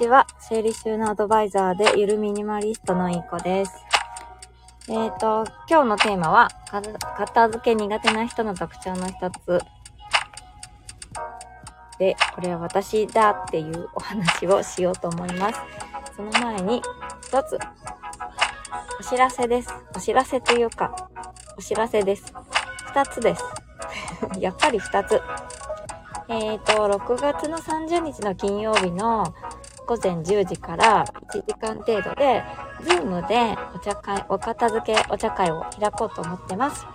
こんにちは。整理収納アドバイザーでゆるミニマリストのいい子です。えっ、と、今日のテーマは、片付け苦手な人の特徴の一つ。で、これは私だっていうお話をしようと思います。その前に、一つ、お知らせです。お知らせというか、お知らせです。二つです。やっぱり二つ。えっ、と、6月の30日の金曜日の午前10時から1時間程度で、ズームでお茶会、お片付けお茶会を開こうと思ってます。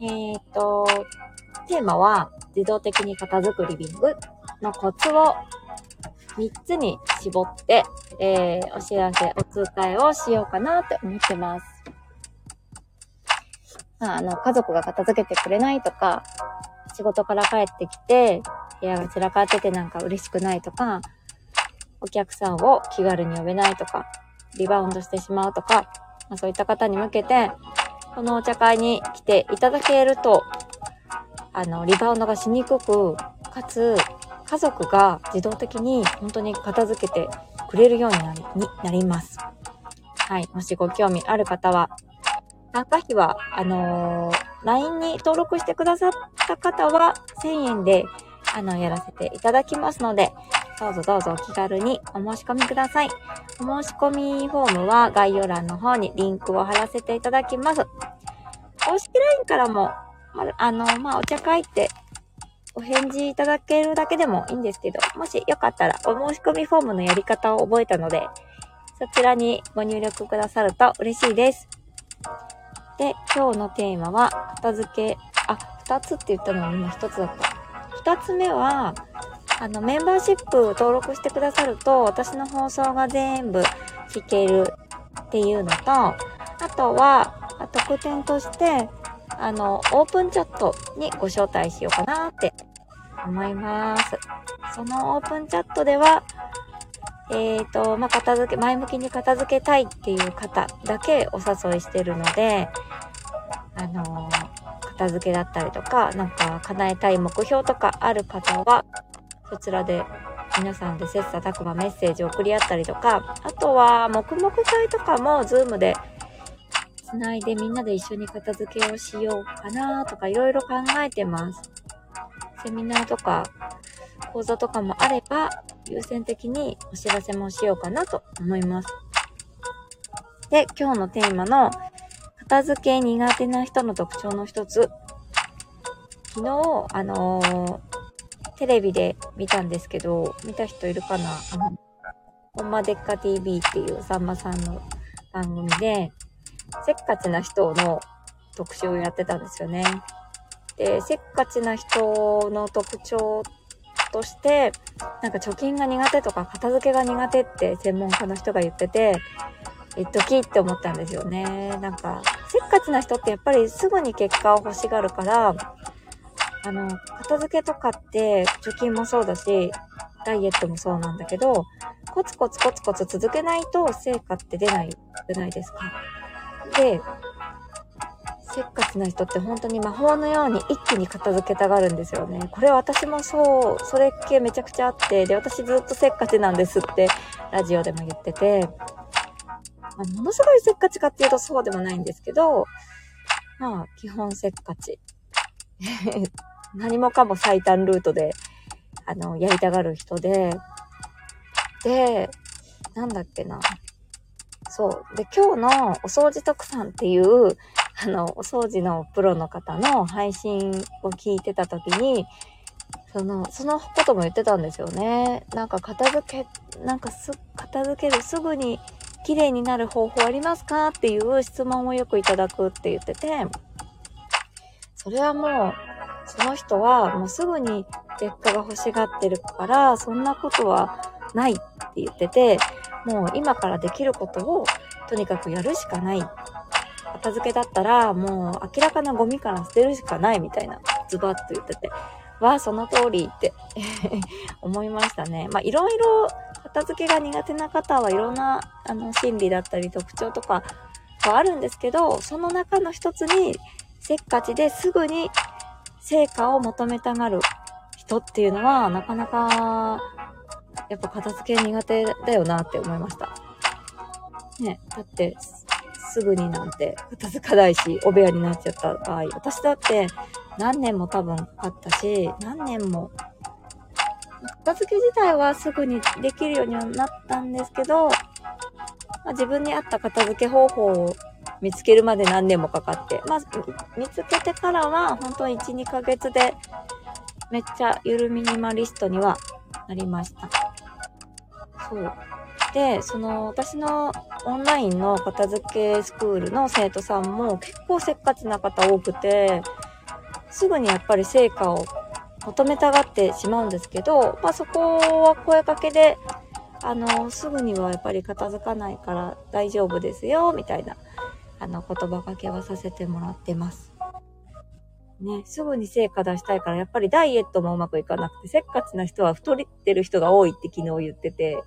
えっ、と、テーマは自動的に片付くリビングのコツを3つに絞って、えー、お知らせ、お伝えをしようかなって思ってます。まあ、あの、家族が片付けてくれないとか、仕事から帰ってきて、部屋が散らかっててなんか嬉しくないとか、お客さんを気軽に呼べないとか、リバウンドしてしまうとか、まあ、そういった方に向けて、このお茶会に来ていただけると、あの、リバウンドがしにくく、かつ、家族が自動的に本当に片付けてくれるようになりになります。はい。もしご興味ある方は、参加費は、あのー LINE に登録してくださった方は1000円で、あの、やらせていただきますので、どうぞどうぞお気軽にお申し込みください。お申し込みフォームは概要欄の方にリンクを貼らせていただきます。公式 LINE からも、まあの、まあ、お茶会ってお返事いただけるだけでもいいんですけど、もしよかったらお申し込みフォームのやり方を覚えたので、そちらにご入力くださると嬉しいです。で、今日のテーマは、片付け、あ、二つって言ったのに今一つだった。二つ目は、あの、メンバーシップを登録してくださると、私の放送が全部聞けるっていうのと、あとは、特典として、あの、オープンチャットにご招待しようかなって思います。そのオープンチャットでは、えーと、まあ、片付け、前向きに片付けたいっていう方だけお誘いしてるので、あのー片付けだったりとか、なんか叶えたい目標とかある方は、そちらで皆さんで切磋琢磨メッセージを送り合ったりとか、あとはもくもく会とかもズームでつないでみんなで一緒に片付けをしようかなとかいろいろ考えてます。セミナーとか講座とかもあれば、優先的にお知らせもしようかなと思います。で、今日のテーマの片付け苦手な人の特徴の一つ。昨日、あのーテレビで見たんですけど、見た人いるかな？あの、ほんまでっか TV っていうさんまさんの番組で、せっかちな人の特集をやってたんですよね。で、せっかちな人の特徴として、なんか貯金が苦手とか片付けが苦手って専門家の人が言ってて、えっときって思ったんですよね。なんか、せっかちな人ってやっぱりすぐに結果を欲しがるから、あの、片付けとかって貯金もそうだし、ダイエットもそうなんだけど、コツコツコツコツ続けないと成果って出ないじゃないですか？で、せっかちな人って本当に魔法のように一気に片付けたがるんですよね。これ私もそう、それ系めちゃくちゃあって、で、私ずっとせっかちなんですって、ラジオでも言ってて、まあものすごいせっかちかっていうとそうでもないんですけど、まあ、基本せっかち。何もかも最短ルートで、あの、やりたがる人で、で、なんだっけな。そう。で、今日のお掃除特産っていう、あの、お掃除のプロの方の配信を聞いてた時に、その、そのことも言ってたんですよね。なんか片付け、なんかす、片付けるすぐに綺麗になる方法ありますか？っていう質問をよくいただくって言ってて、それはもう、その人はもうすぐに結果が欲しがってるから、そんなことはないって言ってて、もう今からできることをとにかくやるしかない。片付けだったらもう明らかなゴミから捨てるしかないみたいなズバッと言ってて、わあ、その通りって 思いましたね。まあいろいろ片付けが苦手な方はいろんなあの心理だったり特徴とかはあるんですけど、その中の一つにせっかちですぐに成果を求めたがる人っていうのはなかなかやっぱ片付け苦手だよなって思いました。ね、だって、すぐになんて片付かないし、お部屋になっちゃった場合、私だって何年も多分かかったし、何年も、片付け自体はすぐにできるようにはなったんですけど、まあ、自分に合った片付け方法を見つけるまで何年もかかって、まあ、見つけてからは本当に1、2ヶ月でめっちゃゆるミニマリストにはなりました。そう。で、その私のオンラインの片付けスクールの生徒さんも結構せっかちな方多くて、すぐにやっぱり成果を求めたがってしまうんですけど、まあそこは声かけで、あの、すぐにはやっぱり片付かないから大丈夫ですよ、みたいな、あの、言葉かけはさせてもらってます。ね、すぐに成果出したいから、やっぱりダイエットもうまくいかなくて、せっかちな人は太ってる人が多いって昨日言ってて、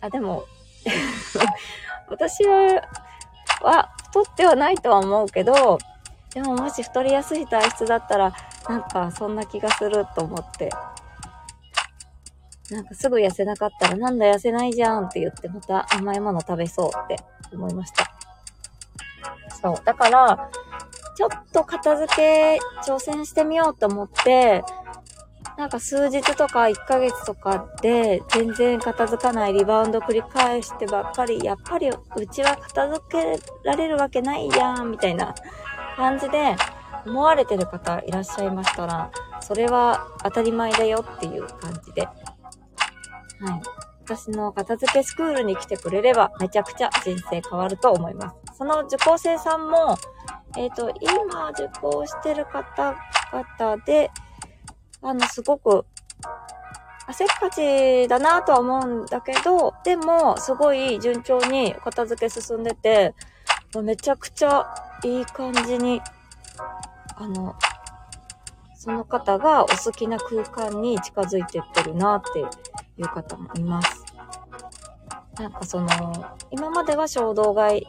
あ、でも 私は、は太ってはないとは思うけど、でももし太りやすい体質だったら、なんかそんな気がすると思って。なんかすぐ痩せなかったらなんだ痩せないじゃんって言ってまた甘いもの食べそうって思いました。そう。だから、ちょっと片付け挑戦してみようと思って、なんか数日とか1ヶ月とかで全然片付かないリバウンド繰り返してばっかり、やっぱりうちは片付けられるわけないやん、みたいな感じで思われてる方いらっしゃいましたら、それは当たり前だよっていう感じで。はい。私の片付けスクールに来てくれればめちゃくちゃ人生変わると思います。その受講生さんも、えっ、ー、と、今受講してる方々で、あの、すごく、せっかちだなとは思うんだけど、でも、すごい順調に片付け進んでて、めちゃくちゃいい感じに、あの、その方がお好きな空間に近づいてってるなっていう方もいます。なんかその、今までは衝動買い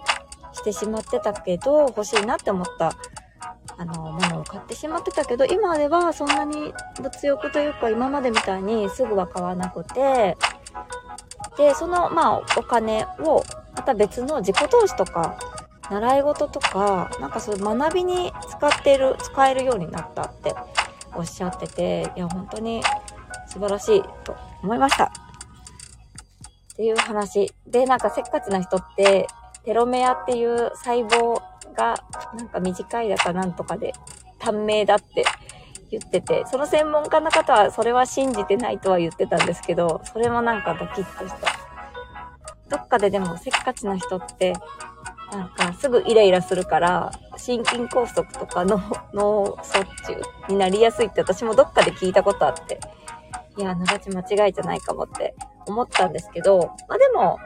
してしまってたけど、欲しいなって思ったあの、ものを買ってしまってたけど、今ではそんなに物欲というか、今までみたいにすぐは買わなくて、で、その、まあ、お金を、また別の自己投資とか、習い事とか、なんかそういう学びに使ってる、使えるようになったっておっしゃってて、いや、本当に素晴らしいと思いました。っていう話。で、なんかせっかちな人って、テロメアっていう細胞がなんか短いだかなんとかで短命だって言ってて、その専門家の方はそれは信じてないとは言ってたんですけど、それもなんかドキッとした。どっかででもせっかちな人って、なんかすぐイライラするから、心筋梗塞とかの脳卒中になりやすいって私もどっかで聞いたことあって、いや、ながち間違いじゃないかもって思ったんですけど、まあでも、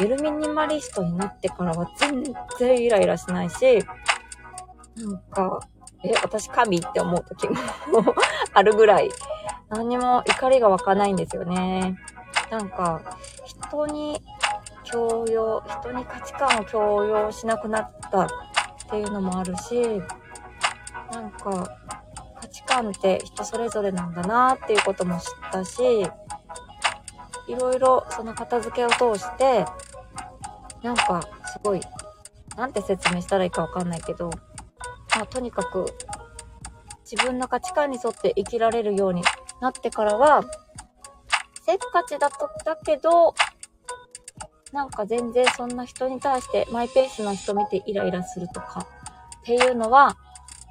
ゆるミニマリストになってからは全然イライラしないし、なんか、え、私神って思う時も あるぐらい、何にも怒りが湧かないんですよね。なんか、人に強要、人に価値観を強要しなくなったっていうのもあるし、なんか、価値観って人それぞれなんだなっていうことも知ったし、いろいろその片付けを通して、なんかすごい、なんて説明したらいいかわかんないけど、まあとにかく自分の価値観に沿って生きられるようになってからは、せっかちだと、だけど、なんか全然そんな人に対してマイペースな人見てイライラするとかっていうのは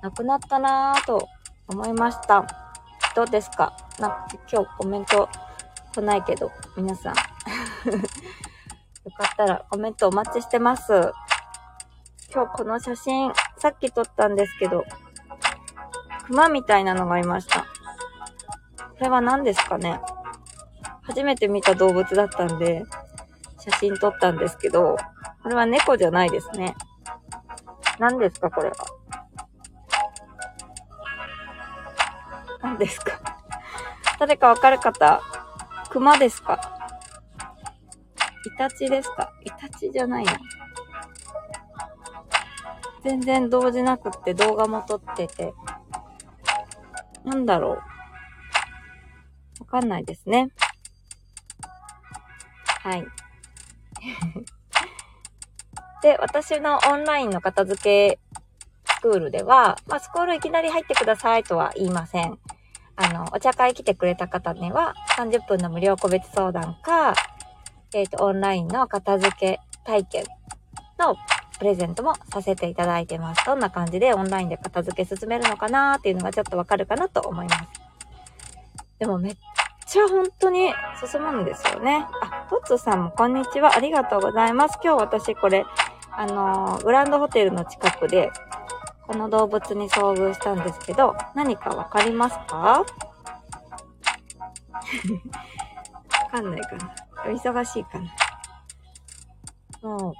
なくなったなぁと思いました。どうですか？なんか今日コメント来ないけど、皆さん よかったらコメントお待ちしてます。今日この写真、さっき撮ったんですけど、熊みたいなのがいました。これは何ですかね？初めて見た動物だったんで、写真撮ったんですけど、これは猫じゃないですね。何ですかこれは？何ですか？誰かわかる方？熊ですか？イタチですか？イタチじゃないの全然動じなくって動画も撮ってて。なんだろう。わかんないですね。はい。で、私のオンラインの片付けスクールでは、まあ、スクールいきなり入ってくださいとは言いません。あの、お茶会来てくれた方には、30分の無料個別相談か、えっ、ー、と、オンラインの片付け体験のプレゼントもさせていただいてます。どんな感じでオンラインで片付け進めるのかなっていうのがちょっとわかるかなと思います。でもめっちゃ本当に進むんですよね。あ、トッツさんもこんにちは。ありがとうございます。今日私これ、あのー、グランドホテルの近くで、この動物に遭遇したんですけど、何かわかりますか？わかんないかな。忙しいかな。もう、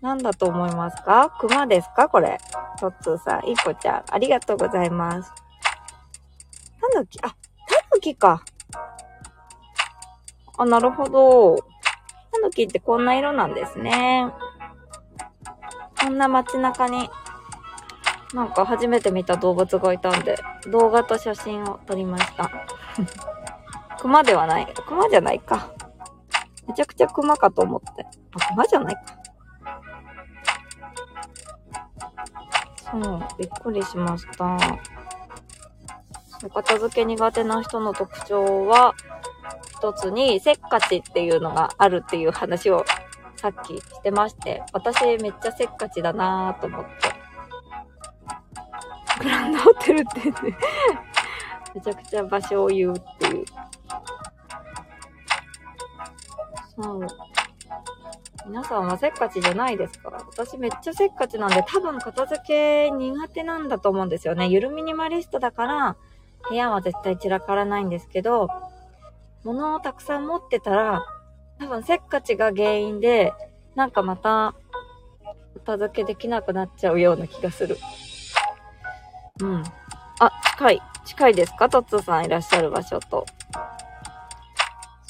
なんだと思いますか？熊ですか？これ。トッツーさん、いい子ちゃん、ありがとうございます。タヌキ、あ、タヌキか。あ、なるほど。タヌキってこんな色なんですね。こんな街中に、なんか初めて見た動物がいたんで、動画と写真を撮りました。熊ではない。熊じゃないか。めちゃくちゃ熊かと思って。あ、熊じゃないか。そう、びっくりしました。片付け苦手な人の特徴は、一つにせっかちっていうのがあるっていう話をさっきしてまして、私めっちゃせっかちだなぁと思って。グランドホテルってねめちゃくちゃ場所を言うっていう。そう。皆さんはせっかちじゃないですから私めっちゃせっかちなんで多分片付け苦手なんだと思うんですよね。ゆるミニマリストだから部屋は絶対散らからないんですけど、物をたくさん持ってたら多分せっかちが原因でなんかまた片付けできなくなっちゃうような気がする。うん。あ、近い。近いですか？トッツーさんいらっしゃる場所と。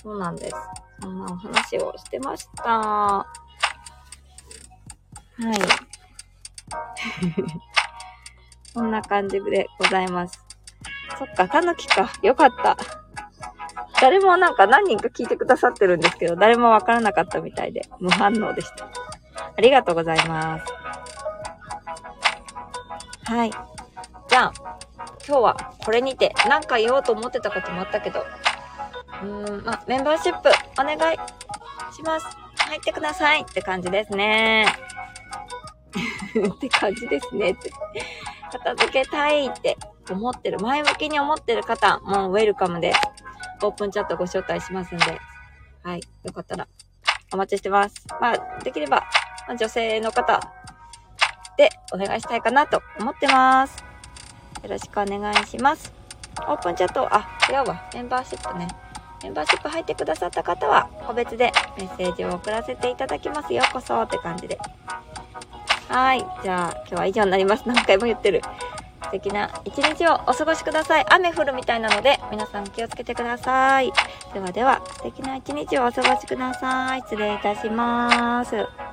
そうなんです。そんなお話をしてました。はい。こんな感じでございます。そっか、たぬきか。よかった。誰もなんか何人か聞いてくださってるんですけど、誰もわからなかったみたいで、無反応でした。ありがとうございます。はい。じゃあ、今日はこれにて何か言おうと思ってたこともあったけど、うーん、ま、メンバーシップお願いします。入ってくださいって感じですね。って感じですねって。片付けたいって思ってる、前向きに思ってる方、もうウェルカムで、オープンチャットご招待しますんで、はい、よかったらお待ちしてます。まあ、できれば、女性の方でお願いしたいかなと思ってます。よろしくお願いします。オープンチャット、あ、違うわ。メンバーシップね。メンバーシップ入ってくださった方は、個別でメッセージを送らせていただきます。ようこそって感じで。はい。じゃあ、今日は以上になります。何回も言ってる。素敵な一日をお過ごしください。雨降るみたいなので、皆さん気をつけてください。ではでは、素敵な一日をお過ごしください。失礼いたします。